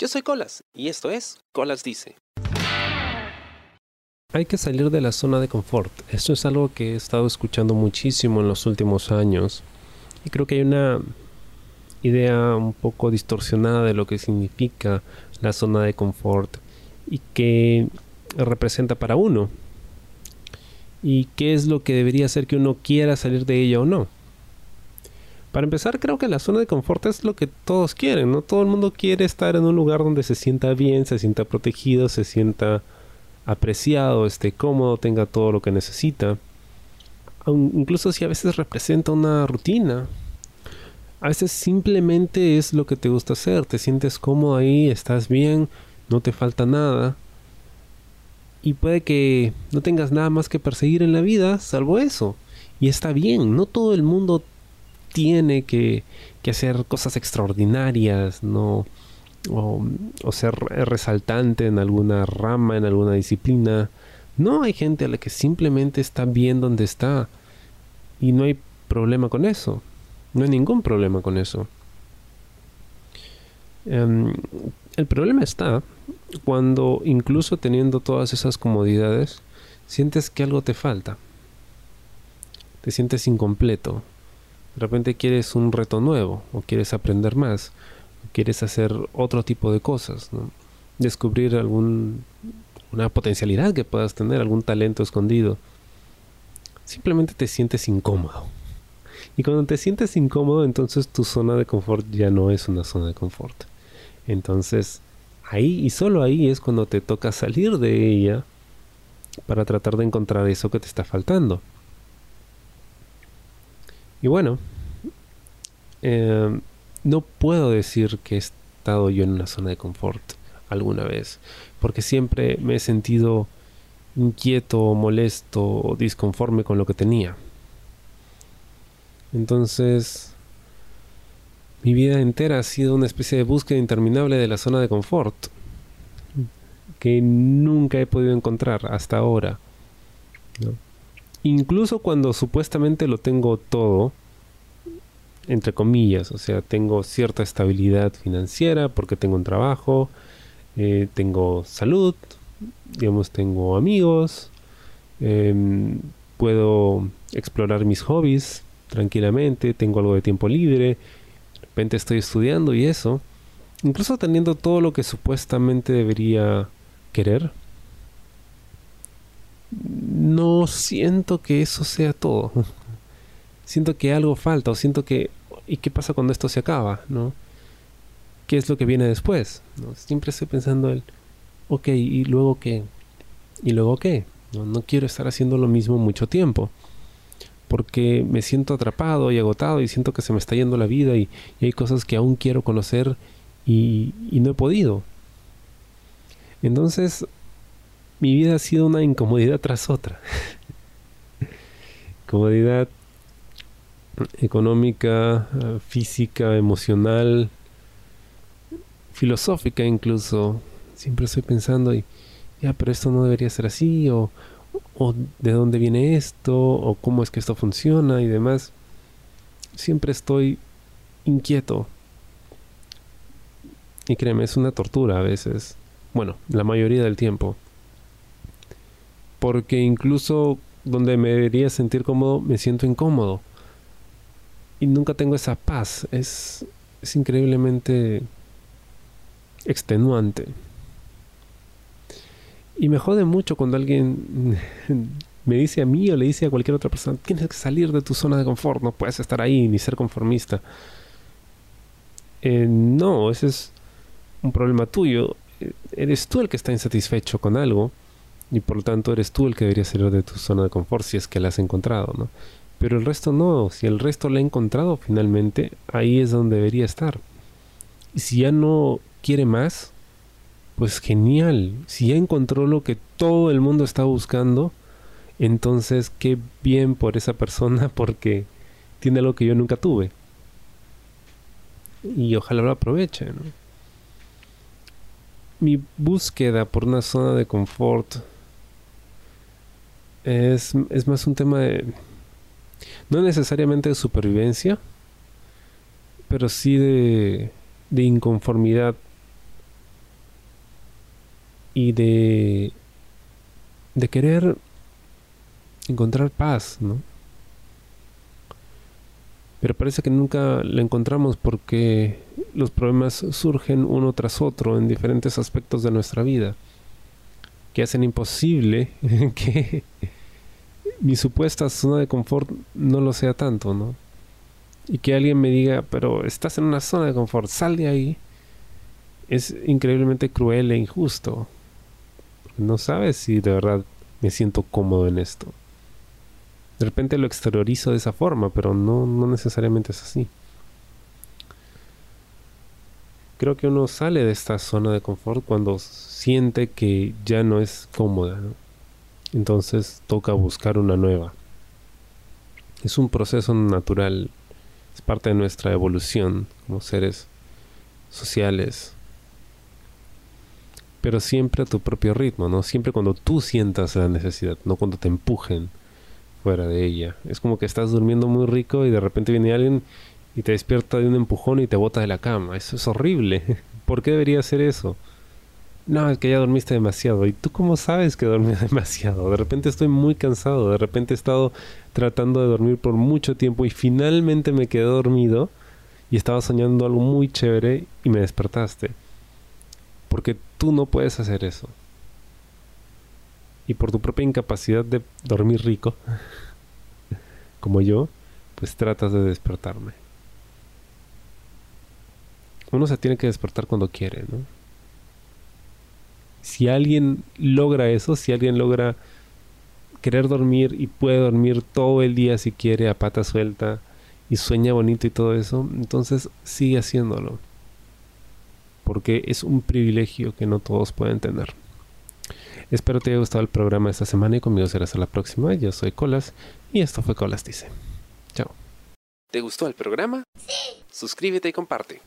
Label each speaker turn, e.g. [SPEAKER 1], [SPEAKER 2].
[SPEAKER 1] Yo soy Colas y esto es Colas Dice.
[SPEAKER 2] Hay que salir de la zona de confort. Esto es algo que he estado escuchando muchísimo en los últimos años. Y creo que hay una idea un poco distorsionada de lo que significa la zona de confort y qué representa para uno. Y qué es lo que debería hacer que uno quiera salir de ella o no. Para empezar, creo que la zona de confort es lo que todos quieren, ¿no? Todo el mundo quiere estar en un lugar donde se sienta bien, se sienta protegido, se sienta apreciado, esté cómodo, tenga todo lo que necesita. incluso si a veces representa una rutina. A veces simplemente es lo que te gusta hacer, te sientes cómodo ahí, estás bien, no te falta nada. Y puede que no tengas nada más que perseguir en la vida, salvo eso. Y está bien, no todo el mundo tiene que, hacer cosas extraordinarias, no o, ser resaltante en alguna rama, en alguna disciplina. No hay gente a la que simplemente está bien donde está y no hay problema con eso. No hay ningún problema con eso. Em, el problema está cuando incluso teniendo todas esas comodidades, sientes que algo te falta. Te sientes incompleto. De repente quieres un reto nuevo o quieres aprender más quieres hacer otro tipo de cosas, descubrir algún potencialidad que puedas tener, algún talento escondido. Simplemente te sientes incómodo. Y cuando te sientes incómodo, entonces tu zona de confort ya no es una zona de confort. Entonces, ahí y solo ahí es cuando te toca salir de ella para tratar de encontrar eso que te está faltando. Y bueno, eh, no puedo decir que he estado yo en una zona de confort alguna vez, porque siempre me he sentido inquieto, molesto o disconforme con lo que tenía. Entonces, mi vida entera ha sido una especie de búsqueda interminable de la zona de confort que nunca he podido encontrar hasta ahora. Incluso cuando supuestamente lo tengo todo, entre comillas, o sea, tengo cierta estabilidad financiera porque tengo un trabajo, eh, tengo salud, digamos, tengo amigos, em, puedo explorar mis hobbies tranquilamente, tengo algo de tiempo libre, de repente estoy estudiando y eso, incluso teniendo todo lo que supuestamente debería querer, no siento que eso sea todo. siento que algo falta o siento que ¿y qué pasa cuando esto se acaba? ¿no? ¿Qué es lo que viene después? ¿no? Siempre estoy pensando el, ok, ¿y luego qué? ¿Y luego qué? No, no quiero estar haciendo lo mismo mucho tiempo porque me siento atrapado y agotado y siento que se me está yendo la vida y, hay cosas que aún quiero conocer y, y, no he podido. Entonces, mi vida ha sido una incomodidad tras otra. Comodidad económica, física, emocional, filosófica incluso. Siempre estoy pensando, y, ya, pero esto no debería ser así, o, o de dónde viene esto, o cómo es que esto funciona y demás. Siempre estoy inquieto. Y créeme, es una tortura a veces. Bueno, la mayoría del tiempo. Porque incluso donde me debería sentir cómodo, me siento incómodo y nunca tengo esa paz. Es, es increíblemente extenuante. Y me jode mucho cuando alguien me dice a mí o le dice a cualquier otra persona, tienes que salir de tu zona de confort, no puedes estar ahí ni ser conformista. Eh, no, ese es un problema tuyo. Eh, eres tú el que está insatisfecho con algo y por lo tanto eres tú el que debería salir de tu zona de confort si es que la has encontrado, ¿no? Pero el resto no, si el resto lo ha encontrado finalmente, ahí es donde debería estar. Y si ya no quiere más, pues genial. Si ya encontró lo que todo el mundo está buscando, entonces qué bien por esa persona porque tiene algo que yo nunca tuve. Y ojalá lo aproveche. Mi búsqueda por una zona de confort es, es más un tema de no necesariamente de supervivencia, pero sí de, de inconformidad y de, de querer encontrar paz, ¿no? Pero parece que nunca la encontramos porque los problemas surgen uno tras otro en diferentes aspectos de nuestra vida que hacen imposible que mi supuesta zona de confort no lo sea tanto, ¿no? Y que alguien me diga, pero estás en una zona de confort, sal de ahí, es increíblemente cruel e injusto. No sabes si de verdad me siento cómodo en esto. De repente lo exteriorizo de esa forma, pero no, no necesariamente es así. Creo que uno sale de esta zona de confort cuando siente que ya no es cómoda. Entonces toca buscar una nueva. Es un proceso natural, es parte de nuestra evolución como seres sociales. Pero siempre a tu propio ritmo, ¿no? Siempre cuando tú sientas la necesidad, no cuando te empujen fuera de ella. Es como que estás durmiendo muy rico y de repente viene alguien y te despierta de un empujón y te bota de la cama. Eso es horrible. ¿Por qué debería hacer eso? No, es que ya dormiste demasiado. ¿Y tú cómo sabes que dormí demasiado? De repente estoy muy cansado. De repente he estado tratando de dormir por mucho tiempo y finalmente me quedé dormido y estaba soñando algo muy chévere y me despertaste. Porque tú no puedes hacer eso y por tu propia incapacidad de dormir rico, como yo, pues tratas de despertarme. Uno se tiene que despertar cuando quiere, ¿no? Si alguien logra eso, si alguien logra querer dormir y puede dormir todo el día si quiere a pata suelta y sueña bonito y todo eso, entonces sigue haciéndolo. Porque es un privilegio que no todos pueden tener. Espero te haya gustado el programa de esta semana y conmigo será hasta la próxima. Yo soy Colas y esto fue Colas Dice. Chao.
[SPEAKER 1] ¿Te gustó el programa? Sí. Suscríbete y comparte.